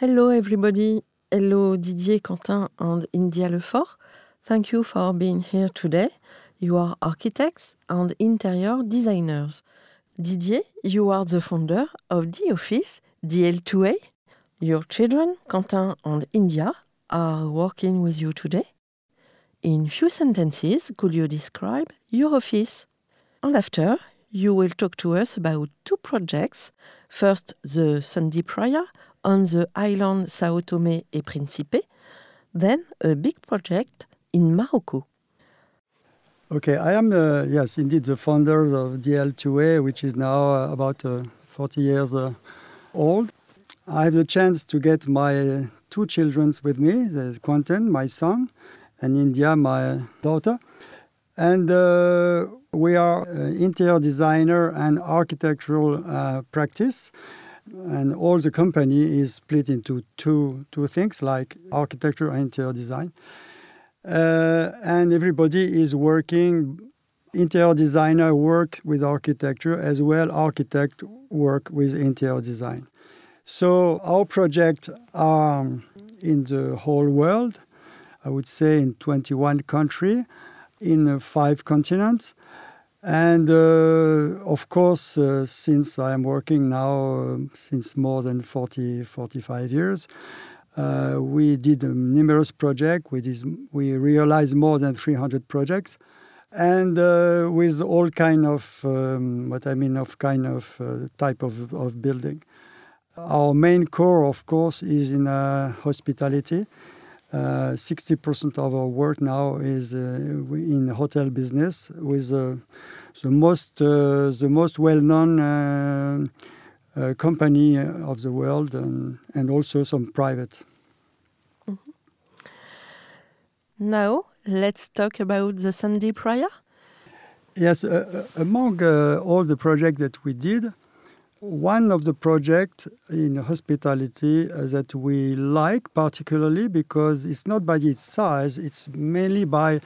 Hello, everybody. Hello, Didier, Quentin, and India Lefort. Thank you for being here today. You are architects and interior designers. Didier, you are the founder of the office DL2A. Your children, Quentin and India, are working with you today. In few sentences, could you describe your office? And after, you will talk to us about two projects. First, the Sundy Praia on the island Sao Tome et Principe, then a big project in Morocco. Okay, I am, uh, yes, indeed, the founder of DL2A, which is now uh, about uh, 40 years uh, old. I have the chance to get my two children with me, there's Quentin, my son, and India, my daughter. And uh, we are interior designer and architectural uh, practice and all the company is split into two two things like architecture and interior design. Uh, and everybody is working interior designer work with architecture as well architect work with interior design. So our projects are in the whole world i would say in 21 countries in five continents and uh, of course, uh, since I am working now uh, since more than 40, 45 years, uh, we did numerous projects. We, we realized more than 300 projects, and uh, with all kind of um, what I mean of kind of uh, type of, of building. Our main core, of course, is in hospitality. 60% of our work now is in hotel business with the most uh, the most well-known uh, uh, company of the world and, and also some private. Mm -hmm. Now let's talk about the Sundy Praia. Yes, uh, among uh, all the projects that we did, one of the projects in hospitality that we like particularly because it's not by its size, it's mainly by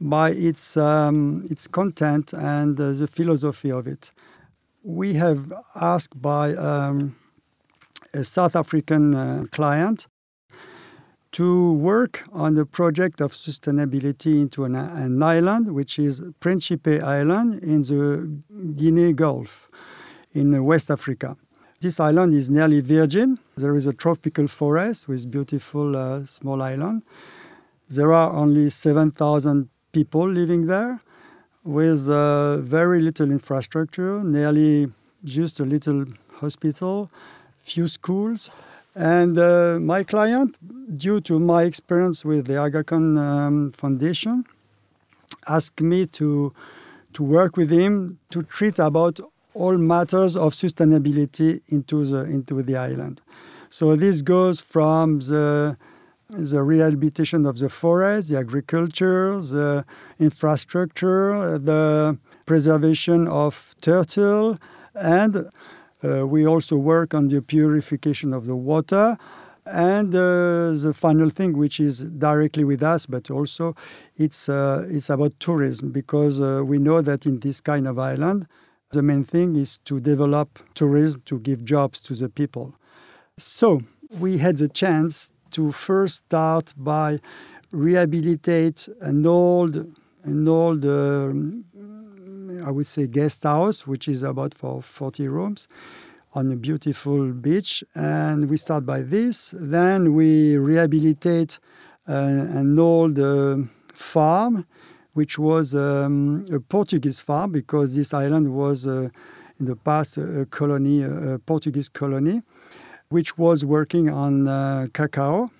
by its, um, its content and uh, the philosophy of it. We have asked by um, a South African uh, client to work on a project of sustainability into an, an, island, which is Principe Island in the Guinea Gulf in West Africa. This island is nearly virgin. There is a tropical forest with beautiful uh, small island. There are only 7,000 people living there with uh, very little infrastructure, nearly just a little hospital, few schools. And uh, my client, due to my experience with the Aga Khan um, Foundation, asked me to, to work with him to treat about all matters of sustainability into the, into the island. So this goes from the the rehabilitation of the forest, the agriculture, the infrastructure, the preservation of turtle, and uh, we also work on the purification of the water. And uh, the final thing, which is directly with us, but also it's, uh, it's about tourism, because uh, we know that in this kind of island, the main thing is to develop tourism to give jobs to the people. So we had the chance to first start by rehabilitate an old, an old, um, I would say, guest house, which is about for 40 rooms on a beautiful beach. And we start by this. Then we rehabilitate uh, an old uh, farm, which was um, a Portuguese farm because this island was uh, in the past a colony, a Portuguese colony, which was working on uh, cacao.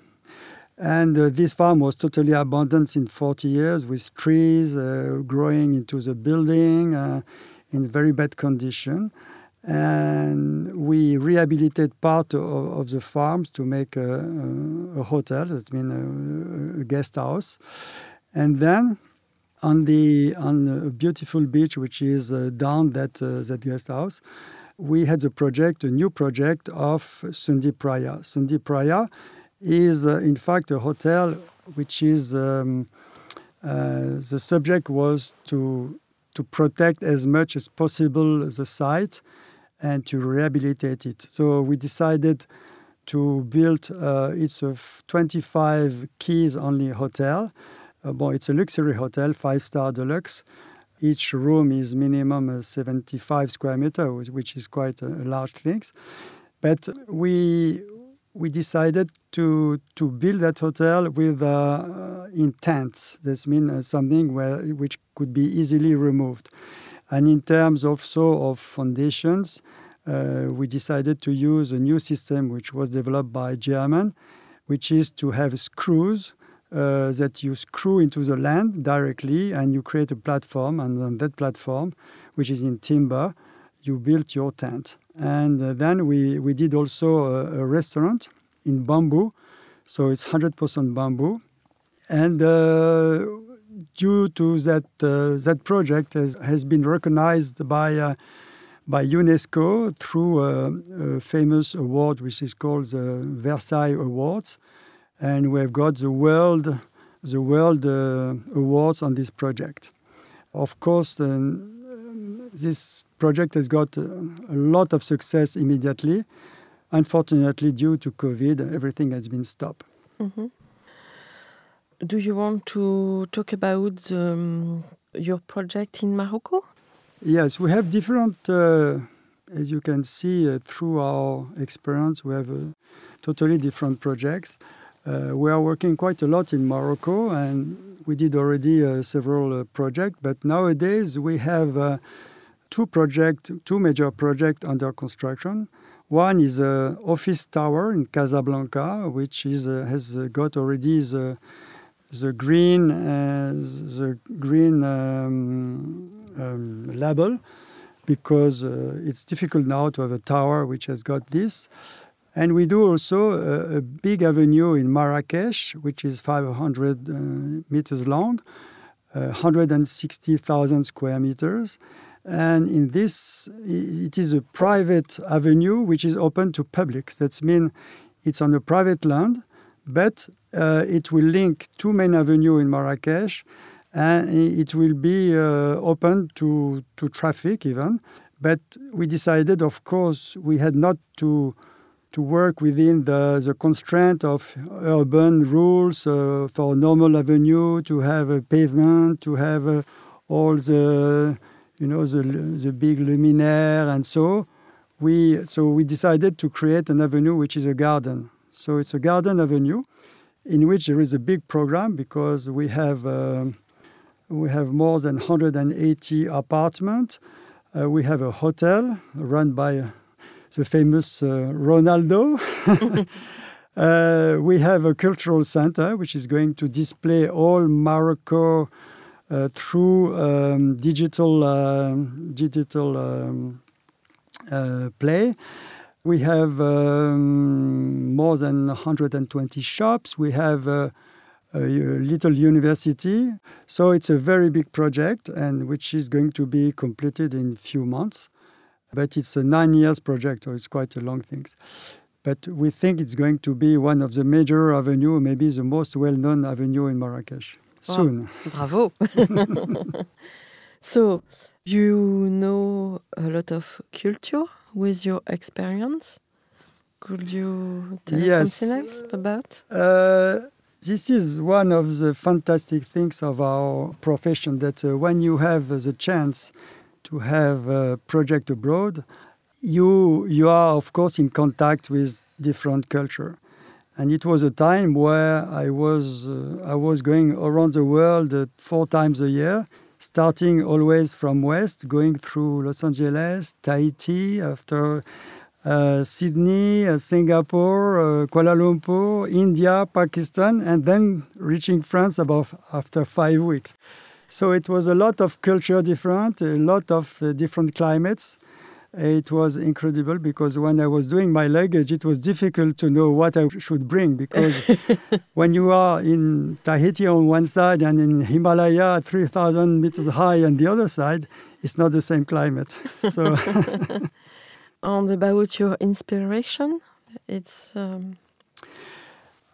And uh, this farm was totally abandoned in 40 years with trees uh, growing into the building in very bad condition and we rehabilitated part of, of, the farms to make a, a, a hotel, that means a, a, guest house. And then on the on a beautiful beach, which is uh, down that uh, that guest house, we had a project, a new project of Sundy Praia. Sundy Praia is uh, in fact a hotel which is um, uh, the subject was to to protect as much as possible the site and to rehabilitate it. So we decided to build uh, it's a 25 keys only hotel. Uh, well, it's a luxury hotel, five star deluxe. Each room is minimum uh, 75 square meters, which is quite a, a large thing. But we we decided to to build that hotel with uh, intent. This means uh, something where which could be easily removed. And in terms also of foundations, uh, we decided to use a new system which was developed by German, which is to have screws uh, that you screw into the land directly and you create a platform. And on that platform, which is in timber, you build your tent. And uh, then we, we did also a, a, restaurant in bamboo. So it's 100% bamboo. And uh, due to that, uh, that project has, has been recognized by, uh, by UNESCO through a, a, famous award, which is called the Versailles Awards. And we have got the world, the world uh, awards on this project. Of course, this project has got a, a lot of success immediately. Unfortunately, due to COVID, everything has been stopped. Mm-hmm. Do you want to talk about um, your project in Morocco? Yes, we have different, uh, as you can see uh, through our experience, we have uh, totally different projects. Uh, we are working quite a lot in Morocco, and we did already uh, several uh, projects. But nowadays, we have two project, two major projects under construction. One is an office tower in Casablanca, which is has got already the the green the green um, um, label because uh, it's difficult now to have a tower which has got this. And we do also a, a big avenue in Marrakesh, which is 500 uh, meters long, uh, 160,000 square meters. And in this, it is a private avenue which is open to public. That means it's on a private land but uh, it will link two main avenues in Marrakesh and it will be uh, open to, to traffic even. But we decided, of course, we had not to to work within the, the constraint of urban rules uh, for normal avenue, to have a pavement, to have uh, all the you know the the big luminaire and so we so we decided to create an avenue which is a garden so it's a garden avenue in which there is a big program because we have uh, we have more than 180 apartments. Uh, we have a hotel run by the famous uh, Ronaldo. Uh, we have a cultural center which is going to display all Morocco uh, through um, digital digital um, play. We have um, more than 120 shops. We have uh, a little university. So it's a very big project, and which is going to be completed in a few months. But it's a nine years project, so it's quite a long thing. But we think it's going to be one of the major avenue, maybe the most well-known avenue in Marrakesh wow. soon. Bravo. so you know a lot of culture with your experience? Could you tell Yes. something else about? Uh, this is one of the fantastic things of our profession that uh, when you have the chance to have a project abroad, you you are of course in contact with different culture. And it was a time where I was uh, I was going around the world uh, four times a year, starting always from west, going through Los Angeles, Tahiti, after uh, Sydney, uh, Singapore, uh, Kuala Lumpur, India, Pakistan, and then reaching France about after five weeks. So it was a lot of culture different, a lot of uh, different climates. It was incredible because when I was doing my luggage, it was difficult to know what I should bring because when you are in Tahiti on one side and in Himalaya at 3,000 meters high on the other side, it's not the same climate. So. And about your inspiration, it's um,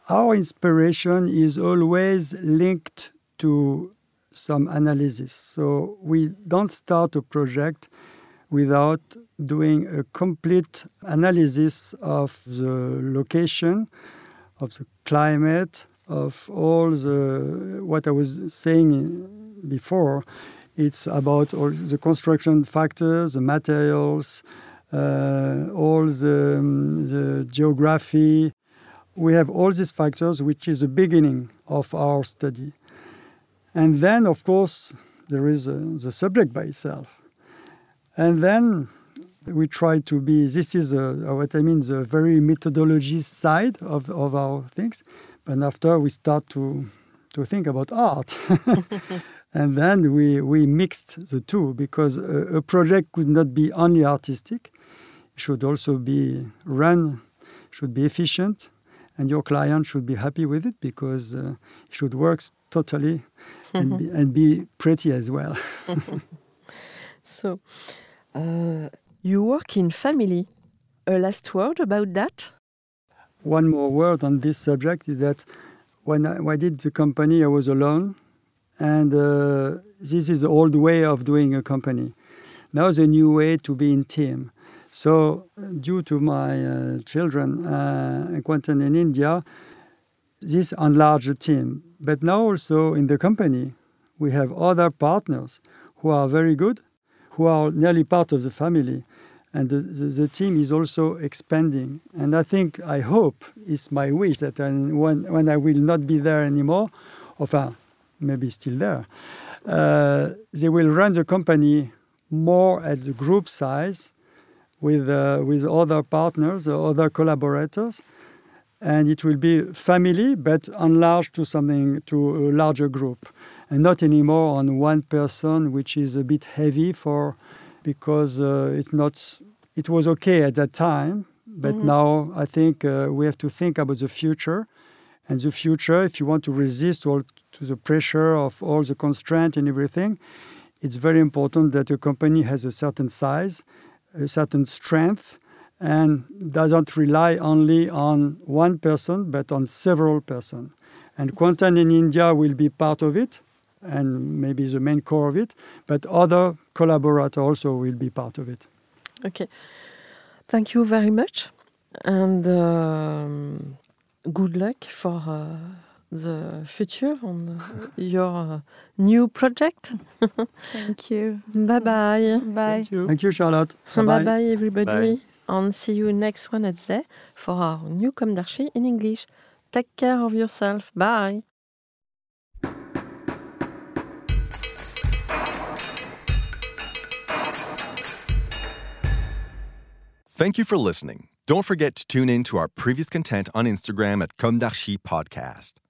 our inspiration is always linked to some analysis. So we don't start a project without doing a complete analysis of the location, of the climate, of all the what I was saying before. It's about all the construction factors, the materials, uh, all the, um, the geography. We have all these factors, which is the beginning of our study. And then, of course, there is uh, the subject by itself. And then we try to be, this is uh, what I mean, the very methodology side of, of our things. But after we start to, to think about art. and then we, we mixed the two because a, a project could not be only artistic. It should also be run, should be efficient, and your client should be happy with it because uh, it should work totally and, be, and be pretty as well. so. Uh, you work in family. A last word about that? One more word on this subject is that when I, when I did the company, I was alone, and uh, this is the old way of doing a company. Now the new way to be in team. So, due to my uh, children, uh, Quentin in India, this enlarged the team. But now also in the company, we have other partners who are very good, who are nearly part of the family. And the, the, the team is also expanding. And I think, I hope, it's my wish that when, when I will not be there anymore, or maybe still there, uh, they will run the company more at the group size with, uh, with other partners or other collaborators. And it will be family, but enlarged to something, to a larger group. And not anymore on one person, which is a bit heavy for, because uh, it's not, it was okay at that time. But mm-hmm. now I think uh, we have to think about the future. And the future, if you want to resist all to the pressure of all the constraint and everything, it's very important that a company has a certain size a certain strength and doesn't rely only on one person but on several persons. And Quentin in India will be part of it and maybe the main core of it, but other collaborators also will be part of it. Okay. Thank you very much and um, good luck for uh, the future on your uh, new project. Thank you. Bye bye. Bye. Thank you, Thank you Charlotte. Bye bye, everybody. Bye. And see you next Wednesday for our new Comme d'Archi in English. Take care of yourself. Bye. Thank you for listening. Don't forget to tune in to our previous content on Instagram at Comme d'Archi Podcast.